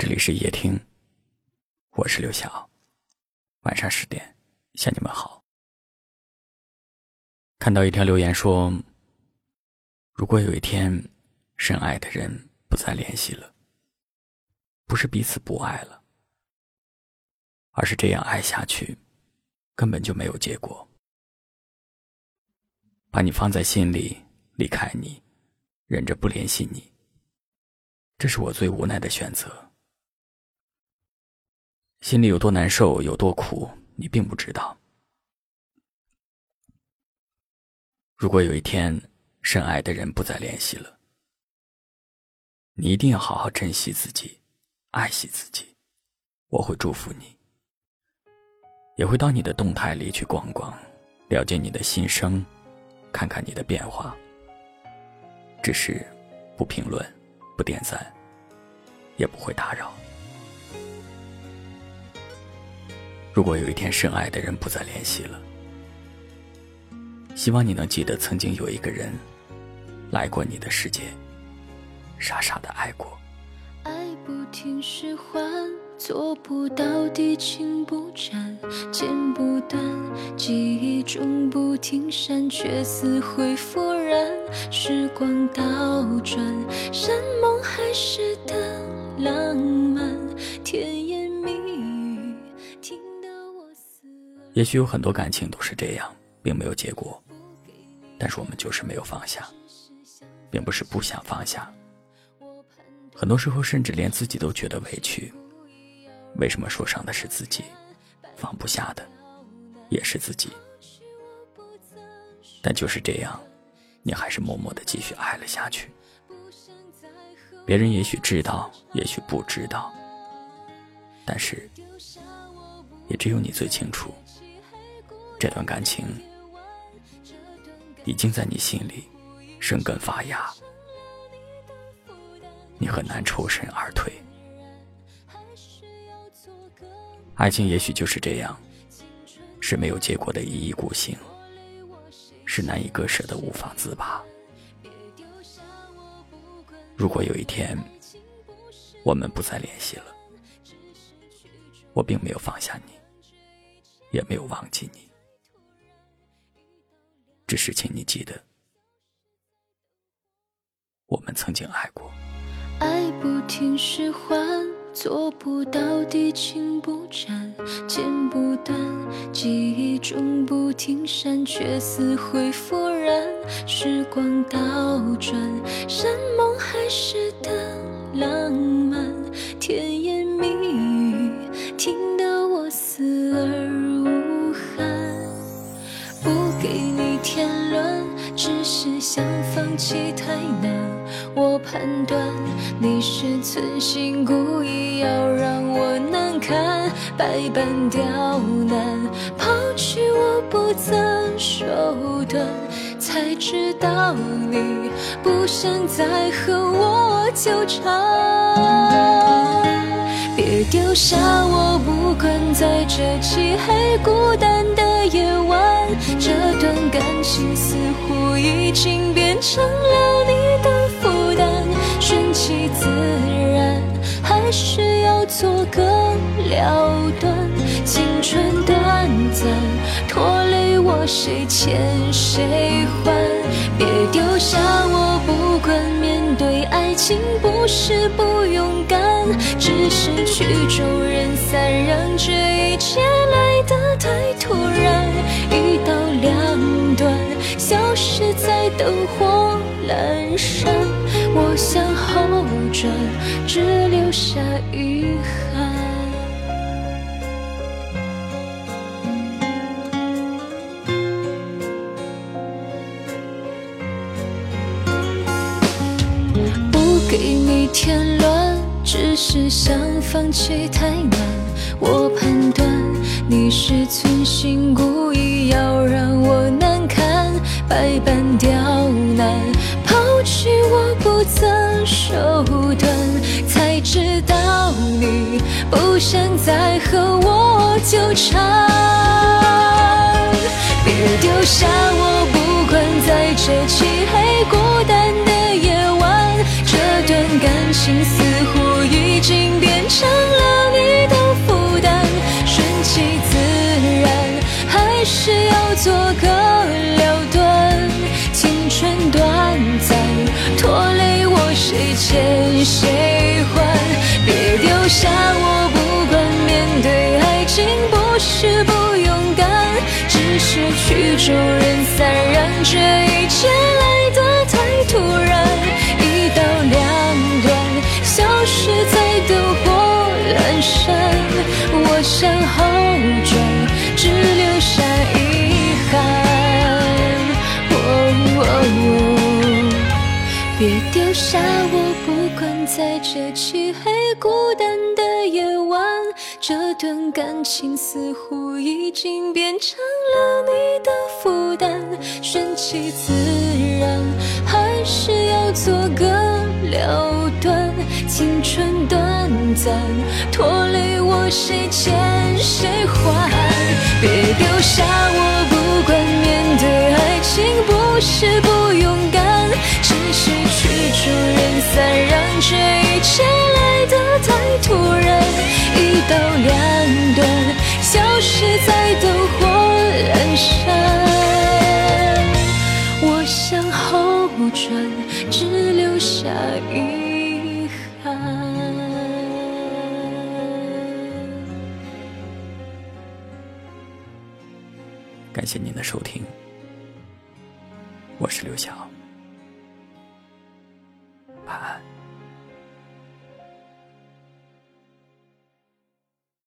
这里是夜听，我是刘晓。晚上十点，向你们好。看到一条留言说：“如果有一天，深爱的人不再联系了，不是彼此不爱了，而是这样爱下去，根本就没有结果。把你放在心里，离开你，忍着不联系你，这是我最无奈的选择。”心里有多难受，有多苦，你并不知道。如果有一天，深爱的人不再联系了，你一定要好好珍惜自己，爱惜自己。我会祝福你，也会到你的动态里去逛逛，了解你的心声，看看你的变化。只是，不评论，不点赞，也不会打扰。如果有一天深爱的人不再联系了，希望你能记得曾经有一个人来过你的世界，傻傻的爱过。爱不停使唤，做不到地情不沾，剪不断，记忆中不停闪，却死灰复燃。时光倒转，山盟海誓也许有很多感情都是这样，并没有结果，但是我们就是没有放下，并不是不想放下。很多时候，甚至连自己都觉得委屈。为什么受伤的是自己，放不下的也是自己？但就是这样，你还是默默的继续爱了下去。别人也许知道，也许不知道，但是也只有你最清楚。这段感情已经在你心里生根发芽，你很难抽身而退。爱情也许就是这样，是没有结果的一意孤行，是难以割舍的无法自拔。如果有一天我们不再联系了，我并没有放下你，也没有忘记你。只是，请你记得，我们曾经爱过。爱不听使唤，做不到地情不沾，剪不断，记忆中不停闪，却死灰复燃。时光倒转，山盟海誓的太难。我判断你是存心故意要让我难堪，百般刁难，抛弃我不择手段，才知道你不想再和我纠缠。别丢下我，不管在这漆黑孤单的夜晚。这段感情似乎已经变成了你的负担，顺其自然，还是要做个了断？青春短暂，拖累我，谁欠谁还？别丢下我，不管面对爱情不是不勇敢，只是曲终人散，让这一切灯火阑珊。我向后转，只留下遗憾。不给你添乱，只是想放弃太难。我判断你是存心故意。要让我难堪，百般刁难，抛弃我不择手段，才知道你不想再和我纠缠。别丢下我，是要做个了断，青春短暂，拖累我谁欠谁还，别丢下我，不管面对爱情不是不勇敢，只是曲终人散，让这一切来得太突然，一刀两断，消失在灯火阑珊，我想后。别丢下我，不管在这漆黑孤单的夜晚。这段感情似乎已经变成了你的负担，顺其自然，还是要做个了断。青春短暂，拖累我谁欠谁还？别丢下我，不管面对爱情不是不勇，散，让这一切来得太突然。一刀两断，消失在灯火阑珊。我向后转，只留下遗憾。感谢您的收听，我是刘晓。